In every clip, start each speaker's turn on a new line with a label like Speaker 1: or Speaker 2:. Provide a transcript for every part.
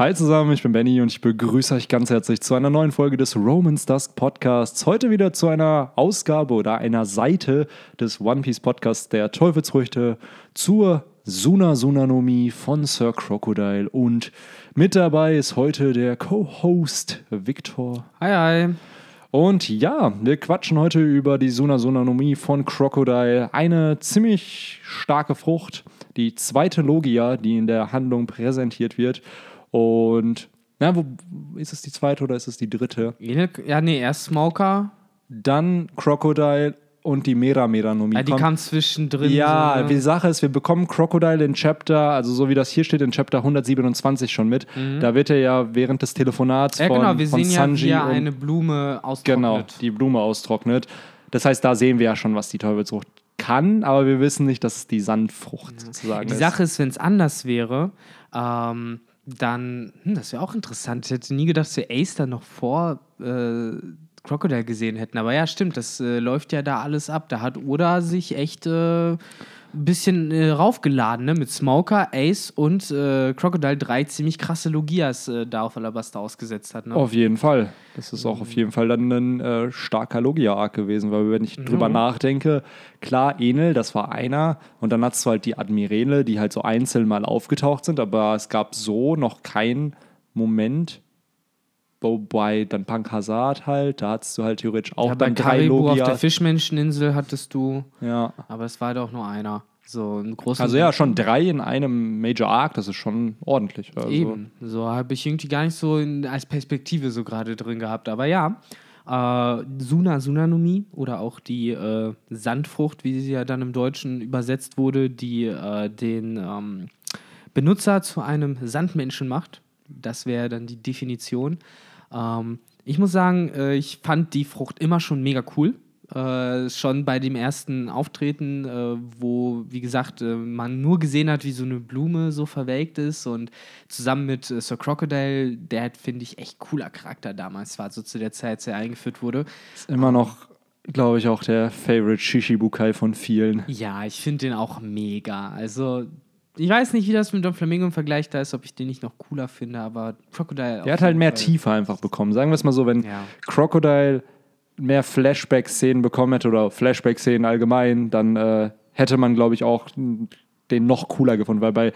Speaker 1: Hi zusammen, ich bin Benny und ich begrüße euch ganz herzlich zu einer neuen Folge des Romans Dusk Podcasts. Heute wieder zu einer Ausgabe oder einer Seite des One Piece Podcasts der Teufelsfrüchte zur Suna Sunanomi von Sir Crocodile. Und mit dabei ist heute der Co-Host Victor.
Speaker 2: Hi, hi.
Speaker 1: Und ja, wir quatschen heute über die Suna Sunanomie von Crocodile. Eine ziemlich starke Frucht, die zweite Logia, die in der Handlung präsentiert wird. Und, na, wo, ist es die zweite oder ist es die dritte?
Speaker 2: Ja, nee, erst Smoker.
Speaker 1: Dann Crocodile und die Mera Meranomie.
Speaker 2: Ja, die kam zwischendrin.
Speaker 1: Ja,
Speaker 2: so, ne?
Speaker 1: die Sache ist, wir bekommen Crocodile in Chapter, also so wie das hier steht, in Chapter 127 schon mit. Da wird er ja während des Telefonats
Speaker 2: Mhm. Ja,
Speaker 1: von,
Speaker 2: genau, wir
Speaker 1: von
Speaker 2: sehen ja,
Speaker 1: Sanji
Speaker 2: wie er eine Blume austrocknet.
Speaker 1: Genau, die Blume austrocknet. Das heißt, da sehen wir ja schon, was die Teufelsfrucht kann, aber wir wissen nicht, dass es die Sandfrucht sozusagen
Speaker 2: Die
Speaker 1: ist.
Speaker 2: Sache ist, wenn es anders wäre, ähm, dann, hm, das wäre auch interessant. Ich hätte nie gedacht, dass wir Ace dann noch vor äh, Crocodile gesehen hätten. Aber ja, stimmt, das äh, läuft ja da alles ab. Da hat Oda sich echt äh, ein bisschen äh, raufgeladen, ne? Mit Smoker, Ace und äh, Crocodile drei ziemlich krasse Logias äh, da auf Alabaster ausgesetzt hat. Ne?
Speaker 1: Auf jeden Fall. Das ist auch auf jeden Fall dann ein äh, starker Logia-Arc gewesen, weil wenn ich drüber nachdenke, klar, Enel, das war einer und dann hast du halt die Admirale, die halt so einzeln mal aufgetaucht sind, aber es gab so noch keinen Moment, wobei dann Punk Hazard halt, da hattest du halt theoretisch auch
Speaker 2: ja,
Speaker 1: dann drei
Speaker 2: Karibu auf der. Fischmenscheninsel hattest du,
Speaker 1: Ja.
Speaker 2: aber es war doch nur einer. So ein großer.
Speaker 1: Also ja, schon drei in einem Major Arc, das ist schon ordentlich. Also.
Speaker 2: Eben. So habe ich irgendwie gar nicht so in, als Perspektive so gerade drin gehabt. Aber ja, äh, Suna Sunanomi oder auch die äh, Sandfrucht, wie sie ja dann im Deutschen übersetzt wurde, die äh, den ähm, Benutzer zu einem Sandmenschen macht. Das wäre dann die Definition. Ähm, ich muss sagen, äh, ich fand die Frucht immer schon mega cool. Äh, schon bei dem ersten Auftreten, äh, wo, wie gesagt, äh, man nur gesehen hat, wie so eine Blume so verwelkt ist und zusammen mit äh, Sir Crocodile, der hat, finde ich, echt cooler Charakter damals war, so zu der Zeit, als er eingeführt wurde.
Speaker 1: Ist immer noch, glaube ich, auch der Favorite Shishibukai von vielen.
Speaker 2: Ja, ich finde den auch mega. Also, ich weiß nicht, wie das mit Don Flamingo im Vergleich da ist, ob ich den nicht noch cooler finde, aber Crocodile.
Speaker 1: Er hat halt mehr Tiefe einfach bekommen. Sagen wir es mal so, wenn
Speaker 2: Ja.
Speaker 1: Crocodile mehr Flashback-Szenen bekommen hätte oder Flashback-Szenen allgemein, dann äh, hätte man, glaube ich, auch den noch cooler gefunden, weil bei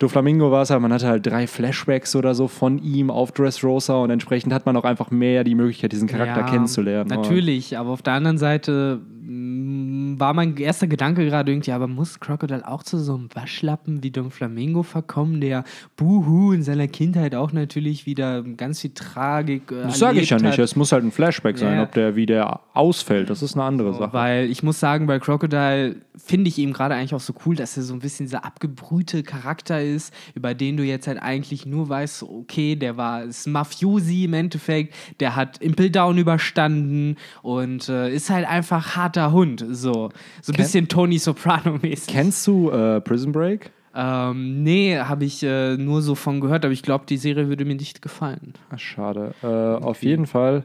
Speaker 1: Doflamingo war es halt, man hatte halt drei Flashbacks oder so von ihm auf Dressrosa und entsprechend hat man auch einfach mehr die Möglichkeit, diesen Charakter
Speaker 2: Ja,
Speaker 1: kennenzulernen.
Speaker 2: Natürlich, aber auf der anderen Seite mm, war mein erster Gedanke gerade irgendwie, aber muss Crocodile auch zu so einem Waschlappen wie Don Flamingo verkommen, der Buhu in seiner Kindheit auch natürlich wieder ganz viel Tragik. Äh,
Speaker 1: Das sage ich ja nicht.
Speaker 2: hat.
Speaker 1: Es muss halt ein Flashback sein,
Speaker 2: Ja.
Speaker 1: ob der wie der ausfällt. Das ist eine andere Sache.
Speaker 2: Weil ich muss sagen, bei Crocodile finde ich eben gerade eigentlich auch so cool, dass er so ein bisschen dieser abgebrühte Charakter ist, über den du jetzt halt eigentlich nur weißt, okay, der war ist Mafiosi im Endeffekt, der hat Impel Down überstanden und äh, ist halt einfach harter Hund. So, so ein
Speaker 1: Ken-
Speaker 2: bisschen Tony Soprano-mäßig.
Speaker 1: Kennst du äh, Prison Break?
Speaker 2: Ähm, nee, habe ich äh, nur so von gehört, aber ich glaube, die Serie würde mir nicht gefallen.
Speaker 1: Ach, schade. Äh, Auf jeden Fall.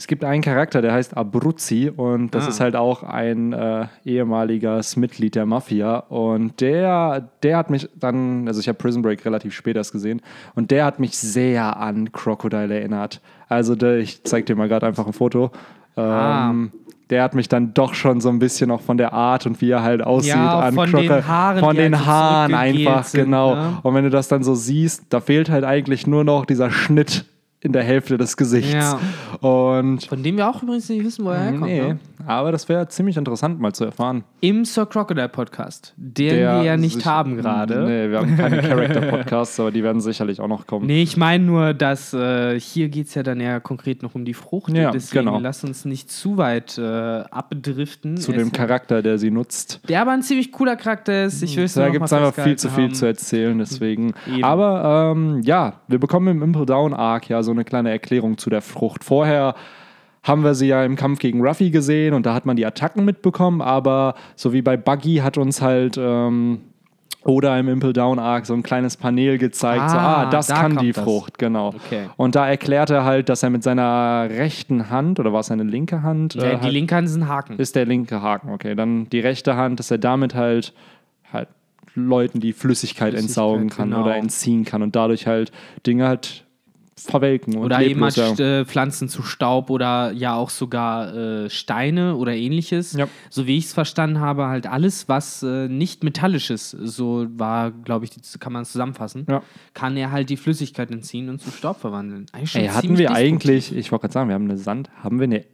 Speaker 1: Es gibt einen Charakter, der heißt Abruzzi und das
Speaker 2: Ah.
Speaker 1: ist halt auch ein äh, ehemaliges Mitglied der Mafia und der, der hat mich dann, also ich habe Prison Break relativ spät erst gesehen und der hat mich sehr an Crocodile erinnert. Also der, ich zeig dir mal gerade einfach ein Foto. Ähm, Der hat mich dann doch schon so ein bisschen auch von der Art und wie er halt aussieht
Speaker 2: Ja,
Speaker 1: an
Speaker 2: von den
Speaker 1: Crocodile-
Speaker 2: Haaren,
Speaker 1: von
Speaker 2: die
Speaker 1: den
Speaker 2: halt so
Speaker 1: Haaren einfach,
Speaker 2: sind,
Speaker 1: genau.
Speaker 2: ne?
Speaker 1: Und wenn du das dann so siehst, da fehlt halt eigentlich nur noch dieser Schnitt in der Hälfte des Gesichts.
Speaker 2: Ja.
Speaker 1: Und
Speaker 2: Von dem wir auch übrigens nicht wissen, wo er herkommt.
Speaker 1: nee,
Speaker 2: Ne?
Speaker 1: aber das wäre ziemlich interessant mal zu erfahren.
Speaker 2: Im Sir Crocodile Podcast, den
Speaker 1: Der
Speaker 2: wir ja nicht haben gerade.
Speaker 1: Nee, wir haben keine Character-Podcasts, aber die werden sicherlich auch noch kommen.
Speaker 2: Nee, ich meine nur, dass äh, hier geht es ja dann eher konkret noch um die Frucht.
Speaker 1: Ja,
Speaker 2: Deswegen
Speaker 1: genau.
Speaker 2: lass uns nicht zu weit äh, abdriften.
Speaker 1: Zu
Speaker 2: Es-
Speaker 1: dem Charakter, der sie nutzt.
Speaker 2: Der aber ein ziemlich cooler Charakter ist. Ich will es
Speaker 1: Da gibt es einfach viel zu viel
Speaker 2: festgehalten
Speaker 1: zu
Speaker 2: haben.
Speaker 1: erzählen, deswegen.
Speaker 2: Eben.
Speaker 1: Aber ähm, ja, wir bekommen im Impel Down Arc ja so eine kleine Erklärung zu der Frucht. Vorher haben wir sie ja im Kampf gegen Ruffy gesehen und da hat man die Attacken mitbekommen, aber so wie bei Buggy hat uns halt ähm, oder im Impel Down Arc so ein kleines Panel gezeigt, so,
Speaker 2: Ah,
Speaker 1: ah, das
Speaker 2: da
Speaker 1: kann die
Speaker 2: das.
Speaker 1: Frucht, genau.
Speaker 2: Okay.
Speaker 1: Und da erklärt er halt, dass er mit seiner rechten Hand, oder war es seine linke Hand?
Speaker 2: Ja,
Speaker 1: äh,
Speaker 2: die
Speaker 1: halt-
Speaker 2: linke Hand ist ein Haken.
Speaker 1: ist der linke Haken, okay. Dann die rechte Hand, dass er damit halt, halt Leuten, die Flüssigkeit,
Speaker 2: Flüssigkeit,
Speaker 1: entsaugen kann
Speaker 2: genau.
Speaker 1: oder entziehen kann und dadurch halt Dinge halt verwelken und
Speaker 2: Oder eben halt
Speaker 1: werden.
Speaker 2: äh, Pflanzen zu Staub oder ja auch sogar äh, Steine oder ähnliches.
Speaker 1: Ja.
Speaker 2: So wie ich es verstanden habe, halt alles, was äh, nicht metallisch ist, so war, glaube ich, kann man es zusammenfassen,
Speaker 1: Ja.
Speaker 2: kann er halt die Flüssigkeit entziehen und zu Staub verwandeln. Eigentlich
Speaker 1: Ey, hatten wir eigentlich, ich wollte gerade sagen, wir haben eine Sand, haben wir eine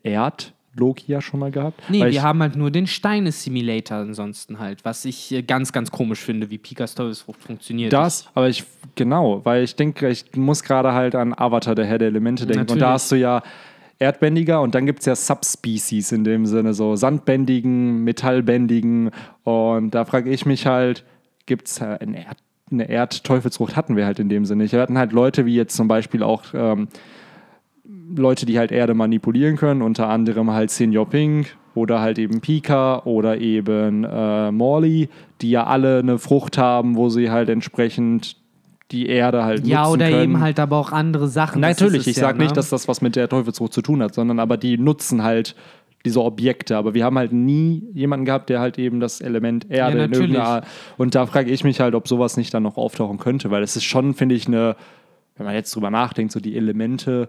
Speaker 1: Erd-Logia schon mal gehabt?
Speaker 2: Nee, wir haben halt nur den Steine-Simulator ansonsten halt, was ich äh, ganz, ganz komisch finde, wie Pikas Teufelsfrucht funktioniert.
Speaker 1: Das, aber ich, genau, weil ich denke, ich muss gerade halt an Avatar, der Herr der Elemente denken. Und
Speaker 2: Natürlich.
Speaker 1: da hast du ja Erdbändiger und dann gibt es ja Subspecies in dem Sinne, so Sandbändigen, Metallbändigen. Und da frage ich mich halt, gibt es eine, Erd, eine Erdteufelsfrucht? Hatten wir halt in dem Sinne nicht. Wir hatten halt Leute wie jetzt zum Beispiel auch ähm, Leute, die halt Erde manipulieren können, unter anderem halt Senior Pink oder halt eben Pika oder eben äh, Morley, die ja alle eine Frucht haben, wo sie halt entsprechend die Erde halt
Speaker 2: ja,
Speaker 1: nutzen
Speaker 2: oder
Speaker 1: können.
Speaker 2: eben halt aber auch andere Sachen.
Speaker 1: Natürlich, ich
Speaker 2: ja,
Speaker 1: sage nicht,
Speaker 2: ne?
Speaker 1: dass das was mit der Teufelsfrucht zu tun hat, sondern aber die nutzen halt diese Objekte. Aber wir haben halt nie jemanden gehabt, der halt eben das Element Erde
Speaker 2: Ja,
Speaker 1: in irgendeiner. Und da frage ich mich halt, ob sowas nicht dann noch auftauchen könnte, weil es ist schon, finde ich, eine, wenn man jetzt drüber nachdenkt, so die Elemente.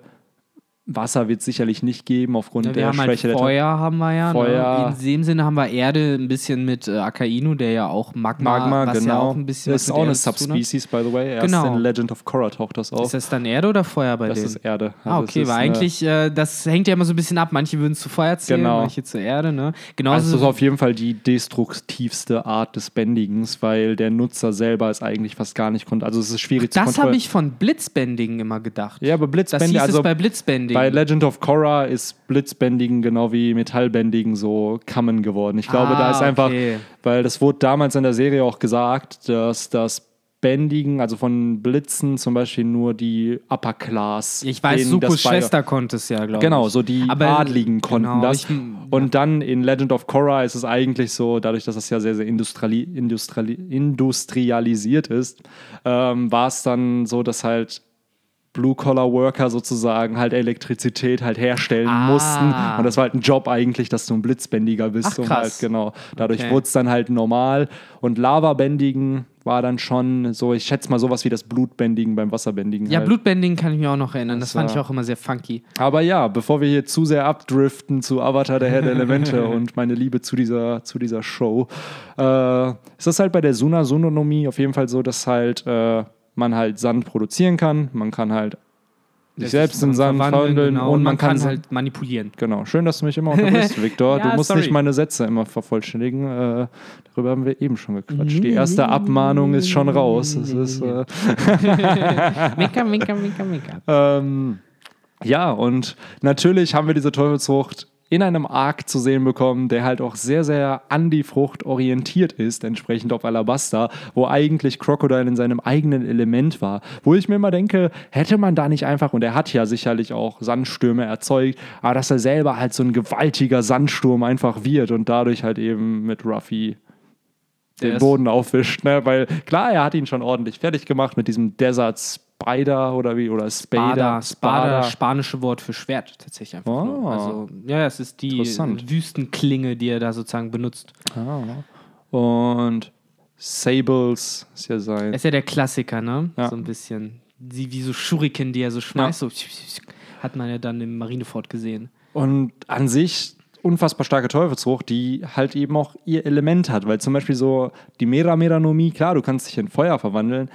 Speaker 1: Wasser wird es sicherlich nicht geben aufgrund
Speaker 2: Ja,
Speaker 1: der
Speaker 2: halt
Speaker 1: Schwäche der
Speaker 2: Feuer, haben wir ja.
Speaker 1: Feuer.
Speaker 2: Ne? In dem Sinne haben wir Erde ein bisschen mit äh, Akainu, der ja auch Magma,
Speaker 1: Magma,
Speaker 2: was
Speaker 1: genau.
Speaker 2: ja auch ein bisschen
Speaker 1: das ist auch eine
Speaker 2: zu.
Speaker 1: Subspecies, by the way. Erst
Speaker 2: Genau.
Speaker 1: in Legend of Korra taucht das auf.
Speaker 2: Ist das dann Erde oder Feuer bei
Speaker 1: das
Speaker 2: denen?
Speaker 1: ist Erde.
Speaker 2: Ah,
Speaker 1: Das
Speaker 2: okay, weil eigentlich, äh, das hängt ja immer so ein bisschen ab. Manche würden es zu Feuer zählen,
Speaker 1: Genau.
Speaker 2: manche zur Erde, ne? Genauso
Speaker 1: Also das ist auf jeden Fall die destruktivste Art des Bändigens, weil der Nutzer selber es eigentlich fast gar nicht konnte. Also es ist schwierig zu
Speaker 2: das habe ich von Blitzbändigen immer gedacht.
Speaker 1: Ja, aber
Speaker 2: das
Speaker 1: Blitzbändigen,
Speaker 2: hieß
Speaker 1: also
Speaker 2: es bei Blitzbändigen.
Speaker 1: Bei Legend of Korra ist Blitzbändigen genau wie Metallbändigen so Common geworden. Ich glaube, da
Speaker 2: Ah,
Speaker 1: ist einfach,
Speaker 2: okay.
Speaker 1: weil das wurde damals in der Serie auch gesagt, dass das Bändigen, also von Blitzen zum Beispiel nur die Upper Class.
Speaker 2: ich weiß, Sukos
Speaker 1: das
Speaker 2: Schwester konnte es ja, glaube ich.
Speaker 1: Genau, so die
Speaker 2: Aber-
Speaker 1: Adligen konnten
Speaker 2: genau,
Speaker 1: das.
Speaker 2: ich-
Speaker 1: und dann in Legend of Korra ist es eigentlich so, dadurch, dass es ja sehr, sehr industriali industriali industrialisiert ist, ähm, war es dann so, dass halt Blue-Collar-Worker sozusagen halt Elektrizität halt herstellen
Speaker 2: Ah.
Speaker 1: mussten. Und das war halt ein Job eigentlich, dass du ein Blitzbändiger bist.
Speaker 2: Ach, krass.
Speaker 1: halt, genau. Dadurch
Speaker 2: Okay.
Speaker 1: wurde es dann halt normal. Und Lavabändigen war dann schon so, ich schätze mal sowas wie das Blutbändigen beim Wasserbändigen.
Speaker 2: Ja,
Speaker 1: halt.
Speaker 2: Blutbändigen kann ich mir auch noch erinnern. Das,
Speaker 1: Das
Speaker 2: fand ich auch immer sehr funky.
Speaker 1: Aber ja, bevor wir hier zu sehr abdriften zu Avatar, der Herr der Elemente und meine Liebe zu dieser, zu dieser Show, äh, ist das halt bei der Suna-Sononomie auf jeden Fall so, dass halt äh, man halt Sand produzieren kann, man kann halt sich selbst in Sand verwandeln
Speaker 2: genau,
Speaker 1: und man, kann,
Speaker 2: halt manipulieren.
Speaker 1: Genau, schön, dass du mich immer unterbrichst, Viktor.
Speaker 2: Ja,
Speaker 1: du musst
Speaker 2: sorry.
Speaker 1: nicht meine Sätze immer vervollständigen. Äh, darüber haben wir eben schon gequatscht. Die erste Abmahnung ist schon raus. Das ist, äh,
Speaker 2: Mika, mika, mika, mika.
Speaker 1: ähm, ja, und natürlich haben wir diese Teufelsfrucht in einem Arc zu sehen bekommen, der halt auch sehr, sehr an die Frucht orientiert ist, entsprechend auf Alabaster, wo eigentlich Crocodile in seinem eigenen Element war. Wo ich mir immer denke, hätte man da nicht einfach, und er hat ja sicherlich auch Sandstürme erzeugt, aber dass er selber halt so ein gewaltiger Sandsturm einfach wird und dadurch halt eben mit Ruffy den Boden aufwischt, ne? Weil klar, er hat ihn schon ordentlich fertig gemacht mit diesem Desert Spider oder wie oder Spader.
Speaker 2: Spada, Spada, spanische Wort für Schwert tatsächlich einfach.
Speaker 1: Oh.
Speaker 2: nur. Also, ja, es ist die. Wüstenklinge, die er da sozusagen benutzt.
Speaker 1: Und Sables ist ja sein.
Speaker 2: Ist ja der Klassiker, ne?
Speaker 1: Ja.
Speaker 2: So ein bisschen. Die, wie so Shuriken, die er so schmeißt. So, hat man ja dann im Marinefort gesehen.
Speaker 1: Und an sich unfassbar starke Teufelsfrucht, die halt eben auch ihr Element hat. Weil zum Beispiel so die Mera Meranomie, klar, du kannst dich in Feuer verwandeln,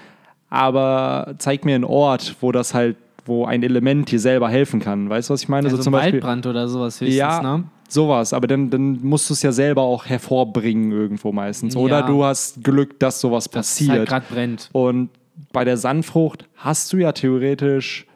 Speaker 1: aber zeig mir einen Ort, wo das halt, wo ein Element dir selber helfen kann. Weißt du, was ich meine?
Speaker 2: Also
Speaker 1: so zum
Speaker 2: ein
Speaker 1: Beispiel.
Speaker 2: Waldbrand oder sowas höchstens,
Speaker 1: Ja,
Speaker 2: ne?
Speaker 1: sowas. Aber dann, dann musst du es ja selber auch hervorbringen irgendwo meistens. Oder
Speaker 2: Ja.
Speaker 1: du hast Glück, dass sowas
Speaker 2: Dass halt
Speaker 1: passiert.
Speaker 2: gerade brennt.
Speaker 1: Und bei der Sandfrucht hast du ja theoretisch,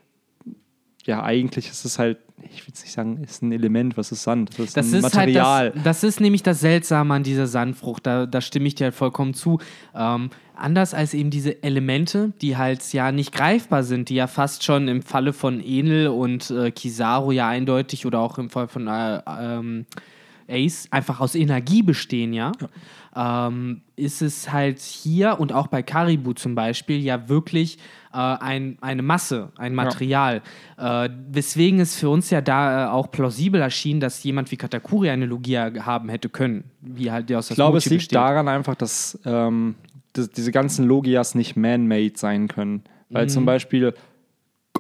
Speaker 1: ja, eigentlich ist es halt, ich will nicht sagen, ist ein Element, was ist Sand? Das ist
Speaker 2: Das
Speaker 1: ein
Speaker 2: ist
Speaker 1: Material.
Speaker 2: halt das, das ist nämlich das Seltsame an dieser Sandfrucht. Da, da stimme ich dir halt vollkommen zu. Ähm, anders als eben diese Elemente, die halt ja nicht greifbar sind, die ja fast schon im Falle von Enel und äh, Kizaru ja eindeutig oder auch im Fall von äh, ähm, Ace einfach aus Energie bestehen, ja. Ähm, ist es halt hier und auch bei Karibu zum Beispiel ja wirklich äh, ein, eine Masse, ein Material. Äh, weswegen es für uns ja da äh, auch plausibel erschien, dass jemand wie Katakuri eine Logia haben hätte können, wie halt die aus
Speaker 1: ich glaube, es liegt daran einfach, dass ähm, das, diese ganzen Logias nicht man-made sein können. Weil
Speaker 2: Mhm.
Speaker 1: zum Beispiel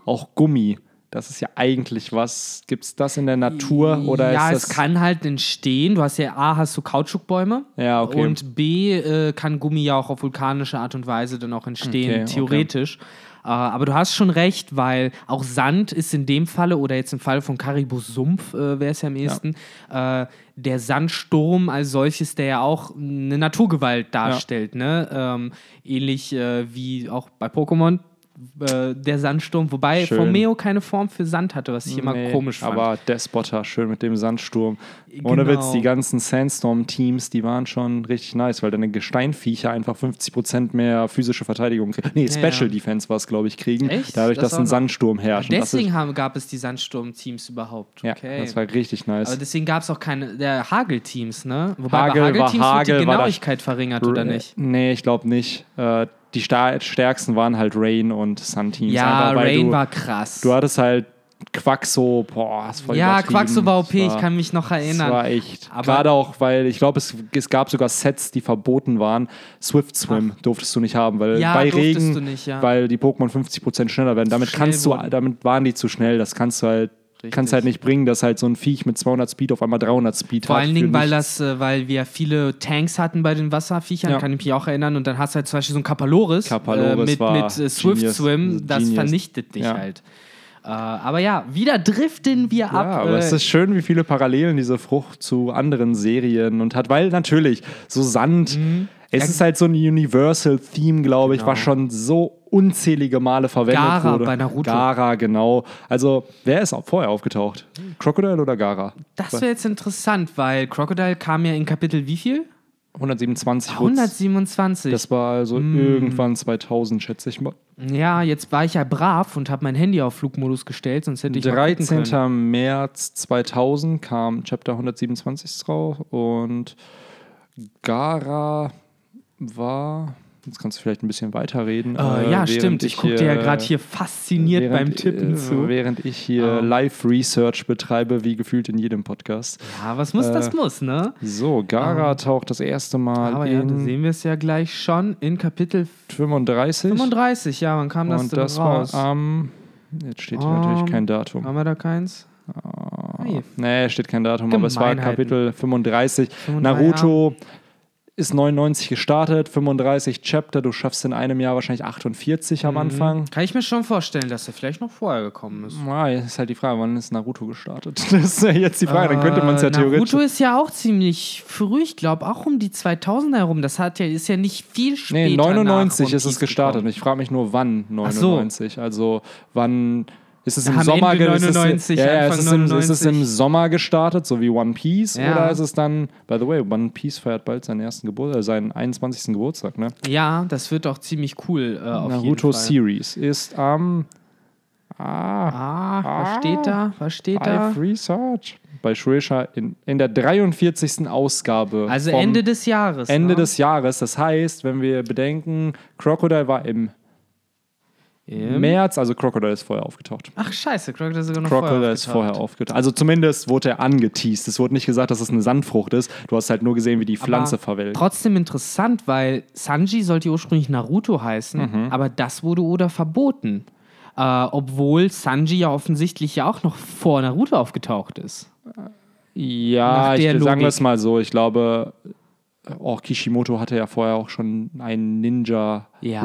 Speaker 1: auch Gummi, das ist ja eigentlich was. Gibt es das in der Natur oder
Speaker 2: ja,
Speaker 1: ist
Speaker 2: es
Speaker 1: das.
Speaker 2: kann halt entstehen. Du hast ja A, hast du Kautschukbäume.
Speaker 1: Ja, okay.
Speaker 2: Und B, äh, kann Gummi ja auch auf vulkanische Art und Weise dann auch entstehen,
Speaker 1: Okay, okay.
Speaker 2: theoretisch. Äh, aber du hast schon recht, weil auch Sand ist in dem Falle, oder jetzt im Fall von Karibus Sumpf äh, wäre es ja am ehesten, äh, der Sandsturm als solches, der ja auch eine Naturgewalt darstellt. Ne? Ähm, ähnlich äh, wie auch bei Pokémon. Äh, Der Sandsturm, wobei
Speaker 1: Schön.
Speaker 2: Formeo keine Form für Sand hatte, was ich immer
Speaker 1: Nee,
Speaker 2: komisch fand.
Speaker 1: Aber Despotter, schön mit dem Sandsturm. Ohne
Speaker 2: Genau.
Speaker 1: Witz, die ganzen Sandstorm-Teams, die waren schon richtig nice, weil deine Gesteinviecher einfach 50% mehr physische Verteidigung kriegen. Nee, Special
Speaker 2: ja.
Speaker 1: Defense war es, glaube ich, kriegen.
Speaker 2: Echt?
Speaker 1: Dadurch,
Speaker 2: Das
Speaker 1: dass ein. Sandsturm herrscht. Das
Speaker 2: Deswegen haben, gab es die Sandsturm-Teams überhaupt.
Speaker 1: ja,
Speaker 2: Okay.
Speaker 1: das war richtig nice.
Speaker 2: Aber deswegen gab es auch keine der Hagel-Teams, ne? Wobei
Speaker 1: Hagel
Speaker 2: bei Hagel-Teams wird
Speaker 1: Hagel,
Speaker 2: die Genauigkeit verringert, oder nicht?
Speaker 1: Nee, ich glaube nicht. Äh, die stärksten waren halt Rain und Sun-Teams.
Speaker 2: Ja,
Speaker 1: einfach,
Speaker 2: Rain
Speaker 1: du,
Speaker 2: war krass.
Speaker 1: Du hattest halt Quaxo, boah, das war
Speaker 2: ja. Quaxo war OP,
Speaker 1: Das
Speaker 2: ich kann mich noch
Speaker 1: Das
Speaker 2: erinnern.
Speaker 1: war echt.
Speaker 2: Aber-
Speaker 1: Gerade auch, weil ich glaube, es, es gab sogar Sets, die verboten waren. Swift Swim durftest du nicht haben, weil
Speaker 2: Ja,
Speaker 1: bei Regen,
Speaker 2: nicht, ja.
Speaker 1: weil die Pokémon 50% schneller werden. Damit
Speaker 2: Schnell
Speaker 1: kannst du, damit waren die zu schnell. Das kannst du halt, kannst halt nicht bringen, dass halt so ein Viech mit 200 Speed auf einmal 300 Speed
Speaker 2: Vor
Speaker 1: hat.
Speaker 2: allen
Speaker 1: für
Speaker 2: Dingen, weil, das, äh, weil wir viele Tanks hatten bei den Wasserviechern,
Speaker 1: Ja.
Speaker 2: kann ich mich auch erinnern. Und dann hast du halt zum Beispiel so ein Kapaloris,
Speaker 1: Kapaloris
Speaker 2: äh, mit, mit äh, Swift
Speaker 1: Genius.
Speaker 2: Swim, das
Speaker 1: Genius.
Speaker 2: vernichtet dich
Speaker 1: Ja.
Speaker 2: halt. Äh, aber ja, wieder driften wir
Speaker 1: Ja,
Speaker 2: ab.
Speaker 1: aber
Speaker 2: äh,
Speaker 1: es ist schön, wie viele Parallelen diese Frucht zu anderen Serien und hat, weil natürlich so Sand, es ist halt so ein Universal-Theme, glaube ich,
Speaker 2: Mhm. Genau.
Speaker 1: was schon so unzählige Male verwendet
Speaker 2: Gara
Speaker 1: wurde.
Speaker 2: bei Naruto.
Speaker 1: Gara, genau. Also, wer ist auch vorher aufgetaucht? Crocodile oder Gara?
Speaker 2: das wäre jetzt interessant, weil Crocodile kam ja in Kapitel wie viel?
Speaker 1: 127. wurd's-
Speaker 2: 127.
Speaker 1: Das war also
Speaker 2: Mm.
Speaker 1: irgendwann 2000, schätze ich mal.
Speaker 2: Ja, jetzt war ich ja brav und habe mein Handy auf Flugmodus gestellt, sonst hätte ich mal gucken
Speaker 1: 13.
Speaker 2: können.
Speaker 1: März 2000 kam Chapter 127 raus und Gara war. Jetzt kannst du vielleicht ein bisschen weiterreden.
Speaker 2: Äh,
Speaker 1: äh,
Speaker 2: ja, stimmt. Ich gucke dir ja gerade hier fasziniert
Speaker 1: während,
Speaker 2: beim Tippen
Speaker 1: äh,
Speaker 2: zu.
Speaker 1: Während ich hier
Speaker 2: Oh.
Speaker 1: Live-Research betreibe, wie gefühlt in jedem Podcast.
Speaker 2: Ja, was muss, das
Speaker 1: äh,
Speaker 2: muss, ne?
Speaker 1: So, Gara taucht das erste Mal
Speaker 2: Aber ja, da
Speaker 1: in
Speaker 2: sehen wir es ja gleich schon in Kapitel
Speaker 1: 35.
Speaker 2: 35. Ja, wann kam das
Speaker 1: und
Speaker 2: denn
Speaker 1: das
Speaker 2: raus?
Speaker 1: war am. Jetzt steht hier natürlich
Speaker 2: Ähm,
Speaker 1: kein Datum.
Speaker 2: Haben wir da keins? Hey.
Speaker 1: Nee, steht kein Datum, aber es war. Kapitel 35.
Speaker 2: 35,
Speaker 1: Naruto ist 99 gestartet, 35 Chapter, du schaffst in einem Jahr wahrscheinlich 48 am Anfang.
Speaker 2: Kann ich mir schon vorstellen, dass er vielleicht noch vorher gekommen ist.
Speaker 1: Jetzt ist halt die Frage, wann ist Naruto gestartet? Das ist ja jetzt die Frage, dann könnte man es ja
Speaker 2: Äh,
Speaker 1: theoretisch.
Speaker 2: Naruto ist ja auch ziemlich früh, ich glaube auch um die 2000er herum. Das hat ja, ist ja nicht viel später.
Speaker 1: Nee, 99
Speaker 2: nach One
Speaker 1: ist es gestartet.
Speaker 2: gekommen.
Speaker 1: Ich frage mich nur, wann
Speaker 2: so.
Speaker 1: 99. Also, wann ist es im
Speaker 2: Am
Speaker 1: Sommer
Speaker 2: Ende
Speaker 1: ist es-
Speaker 2: 99,
Speaker 1: ja, ja,
Speaker 2: Anfang
Speaker 1: ist, es im, ist es
Speaker 2: 99.
Speaker 1: im Sommer gestartet, so wie One Piece?
Speaker 2: Ja.
Speaker 1: Oder ist es dann, by the way, One Piece feiert bald seinen ersten Geburtstag, äh, seinen 21. Geburtstag, ne?
Speaker 2: Ja, das wird auch ziemlich cool. Äh, auf
Speaker 1: Naruto
Speaker 2: jeden Fall.
Speaker 1: Series ist am. Ah,
Speaker 2: Ah, was
Speaker 1: Ah.
Speaker 2: steht da? Was steht da?
Speaker 1: Research. Bei Shueisha in, in der 43. Ausgabe.
Speaker 2: Also Ende des Jahres.
Speaker 1: Ende
Speaker 2: ne?
Speaker 1: des Jahres. Das heißt, wenn wir bedenken, Crocodile war im
Speaker 2: Im-
Speaker 1: März, also Crocodile ist vorher aufgetaucht.
Speaker 2: Ach scheiße, Crocodile ist sogar noch
Speaker 1: Crocodile
Speaker 2: vorher
Speaker 1: ist vorher
Speaker 2: aufgetaucht.
Speaker 1: aufgetaucht. Also zumindest wurde er angeteased. Es wurde nicht gesagt, dass es eine Sandfrucht ist. Du hast halt nur gesehen, wie die Pflanze
Speaker 2: Aber
Speaker 1: verwelkt.
Speaker 2: Trotzdem interessant, weil Sanji sollte ursprünglich Naruto heißen,
Speaker 1: Mhm.
Speaker 2: aber das wurde Oda verboten. Äh, obwohl Sanji ja offensichtlich ja auch noch vor Naruto aufgetaucht ist.
Speaker 1: Ja, ich, sagen wir es mal so. Ich glaube, auch Kishimoto hatte ja vorher auch schon einen Ninja
Speaker 2: Ja.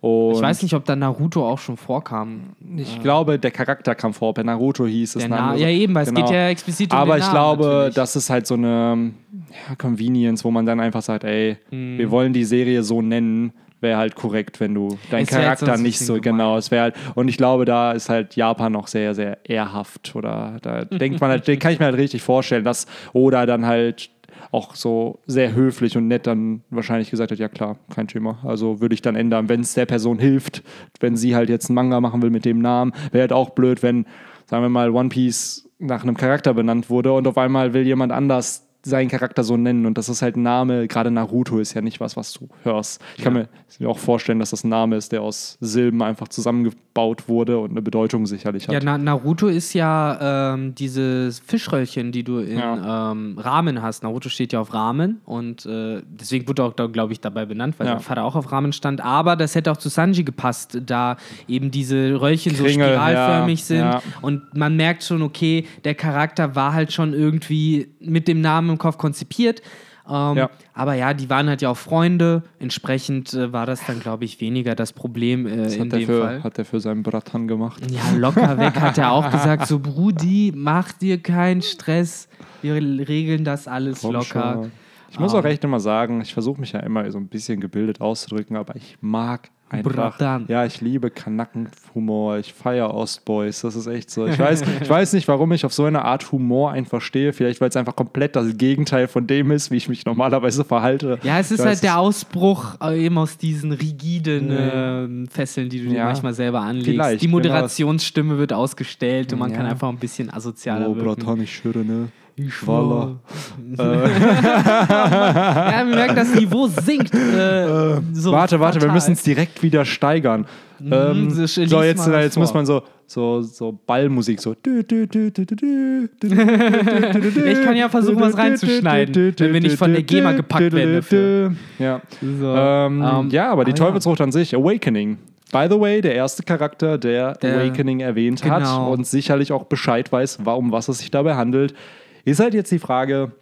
Speaker 1: Und
Speaker 2: Ich weiß nicht, ob da Naruto auch schon vorkam.
Speaker 1: Ich glaube, der Charakter kam vor. Bei Naruto hieß es
Speaker 2: Na
Speaker 1: andere-
Speaker 2: ja, eben, weil es
Speaker 1: Genau.
Speaker 2: geht ja explizit um
Speaker 1: Aber ich
Speaker 2: Namen
Speaker 1: glaube,
Speaker 2: natürlich.
Speaker 1: das ist halt so eine ja, Convenience, wo man dann einfach sagt, ey,
Speaker 2: Mhm.
Speaker 1: wir wollen die Serie so nennen, wäre halt korrekt, wenn du deinen
Speaker 2: Es
Speaker 1: Charakter nicht so genau. Es wäre halt, und ich glaube, da ist halt Japan noch sehr, sehr ehrhaft oder da denkt man halt, den kann ich mir halt richtig vorstellen, dass oder dann halt auch so sehr höflich und nett dann wahrscheinlich gesagt hat, ja klar, kein Thema. Also würde ich dann ändern, wenn es der Person hilft, wenn sie halt jetzt einen Manga machen will mit dem Namen, wäre halt auch blöd, wenn, sagen wir mal, One Piece nach einem Charakter benannt wurde und auf einmal will jemand anders seinen Charakter so nennen und das ist halt ein Name, gerade Naruto ist ja nicht was, was du hörst. Ich kann mir auch vorstellen, dass das ein Name ist, der aus Silben einfach zusammengebaut wurde und eine Bedeutung sicherlich hat.
Speaker 2: Ja, Na Naruto ist ja ähm, dieses Fischröllchen, die du in
Speaker 1: Ja.
Speaker 2: ähm, Ramen hast. Naruto steht ja auf Ramen und äh, deswegen wurde auch, glaube ich, dabei benannt, weil
Speaker 1: Ja.
Speaker 2: sein Vater auch auf Ramen stand. Aber das hätte auch zu Sanji gepasst, da eben diese Röllchen so
Speaker 1: Kringel,
Speaker 2: spiralförmig
Speaker 1: ja,
Speaker 2: sind
Speaker 1: ja.
Speaker 2: und man merkt schon, okay, der Charakter war halt schon irgendwie mit dem Namen Kopf konzipiert. Ähm,
Speaker 1: Ja.
Speaker 2: Aber ja, die waren halt ja auch Freunde. Entsprechend äh, war das dann, glaube ich, weniger das Problem äh,
Speaker 1: das
Speaker 2: in
Speaker 1: hat er,
Speaker 2: dem
Speaker 1: für,
Speaker 2: Fall.
Speaker 1: hat er für seinen Bratan gemacht.
Speaker 2: Ja, locker weg hat er auch gesagt, so Brudi, mach dir keinen Stress. Wir regeln das alles
Speaker 1: Komm
Speaker 2: locker.
Speaker 1: schon. Ich muss auch echt immer sagen, ich versuche mich ja immer so ein bisschen gebildet auszudrücken, aber ich mag einfach.
Speaker 2: Bratan.
Speaker 1: Ja, ich liebe Kanackenhumor, ich feiere Ostboys, das ist echt so. Ich weiß, ich weiß nicht, warum ich auf so eine Art Humor einfach stehe. Vielleicht, weil es einfach komplett das Gegenteil von dem ist, wie ich mich normalerweise verhalte.
Speaker 2: Ja, es ist halt der Ausbruch äh, eben aus diesen rigiden ähm, Fesseln, die du dir
Speaker 1: Ja.
Speaker 2: manchmal selber anlegst.
Speaker 1: Vielleicht,
Speaker 2: die
Speaker 1: genau.
Speaker 2: Moderationsstimme wird ausgestellt und man
Speaker 1: Ja.
Speaker 2: kann einfach ein bisschen asozialer
Speaker 1: Oh,
Speaker 2: wirken.
Speaker 1: Bratan, ich schwöre, ne?
Speaker 2: Ich
Speaker 1: Voila.
Speaker 2: ja, man merkt, das Niveau sinkt. Äh, so
Speaker 1: warte, warte, wir
Speaker 2: fatal.
Speaker 1: müssen es direkt wieder steigern. ähm,
Speaker 2: so,
Speaker 1: jetzt,
Speaker 2: was
Speaker 1: jetzt muss man so, so, so Ballmusik, so.
Speaker 2: Ich kann ja versuchen, was reinzuschneiden, wenn wir nicht von der GEMA gepackt werden dafür.
Speaker 1: Ja.
Speaker 2: So,
Speaker 1: Ähm,
Speaker 2: ähm,
Speaker 1: ja, aber die
Speaker 2: ah, ja.
Speaker 1: Teufelsfrucht an sich, Awakening. By the way, der erste Charakter, der,
Speaker 2: Der-
Speaker 1: Awakening erwähnt hat
Speaker 2: Genau.
Speaker 1: und sicherlich auch Bescheid weiß, um was es sich dabei handelt, ist halt jetzt die Frage,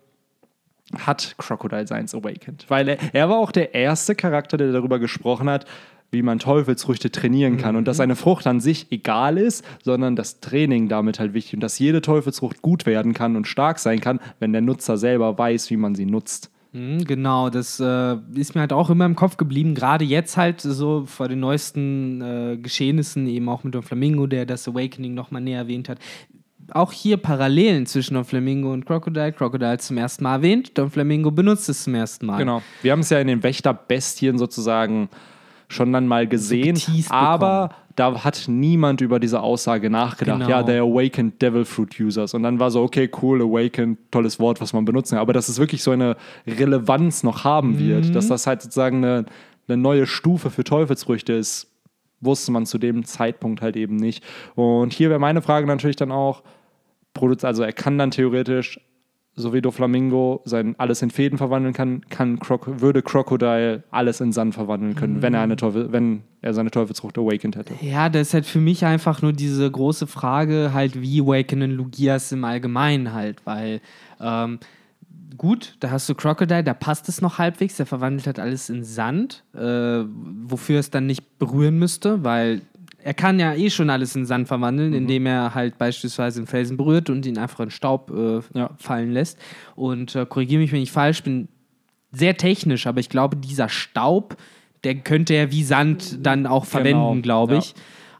Speaker 1: hat Crocodile Science awakened? Weil er, er war auch der erste Charakter, der darüber gesprochen hat, wie man Teufelsfrüchte trainieren kann und dass eine Frucht an sich egal ist, sondern das Training damit halt wichtig und dass jede Teufelsfrucht gut werden kann und stark sein kann, wenn der Nutzer selber weiß, wie man sie nutzt.
Speaker 2: Mhm, Genau, das äh, ist mir halt auch immer im Kopf geblieben. Gerade jetzt halt so vor den neuesten äh, Geschehnissen, eben auch mit dem Flamingo, der das Awakening nochmal näher erwähnt hat. Auch hier Parallelen zwischen Don Flamingo und Crocodile. Crocodile zum ersten Mal erwähnt, Don Flamingo benutzt es zum ersten Mal.
Speaker 1: Genau. Wir haben es ja in den Wächterbestien sozusagen schon dann mal gesehen,
Speaker 2: geteased
Speaker 1: aber da hat niemand über diese Aussage nachgedacht.
Speaker 2: Genau.
Speaker 1: Ja, der Awakened Devil Fruit Users. Und dann war so, okay, cool, Awakened, tolles Wort, was man benutzen kann. Aber dass es wirklich so eine Relevanz noch haben wird, dass das halt sozusagen eine, eine neue Stufe für Teufelsfrüchte ist, wusste man zu dem Zeitpunkt halt eben nicht. Und hier wäre meine Frage natürlich dann auch, Produ- also er kann dann theoretisch, so wie Doflamingo, sein alles in Fäden verwandeln kann, kann Croc würde Crocodile alles in Sand verwandeln können, wenn er eine Teufel, wenn er seine Teufelsfrucht awakened hätte.
Speaker 2: Ja, das ist halt für mich einfach nur diese große Frage, halt, wie awakenen Lugias im Allgemeinen halt, weil ähm, gut, da hast du Crocodile, da passt es noch halbwegs, der verwandelt halt alles in Sand, äh, wofür es dann nicht berühren müsste, weil er kann ja eh schon alles in Sand verwandeln,
Speaker 1: Mhm.
Speaker 2: indem er halt beispielsweise einen Felsen berührt und ihn einfach in Staub äh,
Speaker 1: Ja.
Speaker 2: fallen lässt. Und äh, korrigiere mich, wenn ich falsch bin, sehr technisch, aber ich glaube, dieser Staub, der könnte er wie Sand dann auch verwenden,
Speaker 1: Genau,
Speaker 2: glaube
Speaker 1: ja.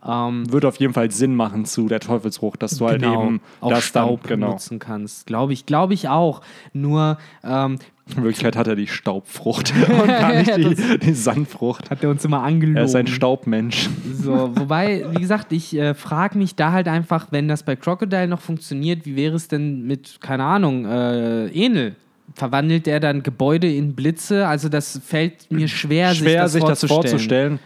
Speaker 2: Ähm,
Speaker 1: Würde auf jeden Fall Sinn machen zu der Teufelsfrucht, dass du halt
Speaker 2: genau,
Speaker 1: eben
Speaker 2: auch
Speaker 1: das
Speaker 2: Staub
Speaker 1: dann, genau.
Speaker 2: nutzen kannst. Glaube ich, glaube ich auch. Nur ähm,
Speaker 1: In Wirklichkeit hat er die Staubfrucht und gar nicht die, die Sandfrucht.
Speaker 2: hat er uns immer angelogen.
Speaker 1: Er ist ein Staubmensch.
Speaker 2: So, wobei, wie gesagt, ich äh, frage mich da halt einfach, wenn das bei Crocodile noch funktioniert, wie wäre es denn mit, keine Ahnung, äh, Enel? Verwandelt er dann Gebäude in Blitze? Also das fällt mir schwer,
Speaker 1: Schwer,
Speaker 2: sich das vorzustellen.
Speaker 1: vorzustellen.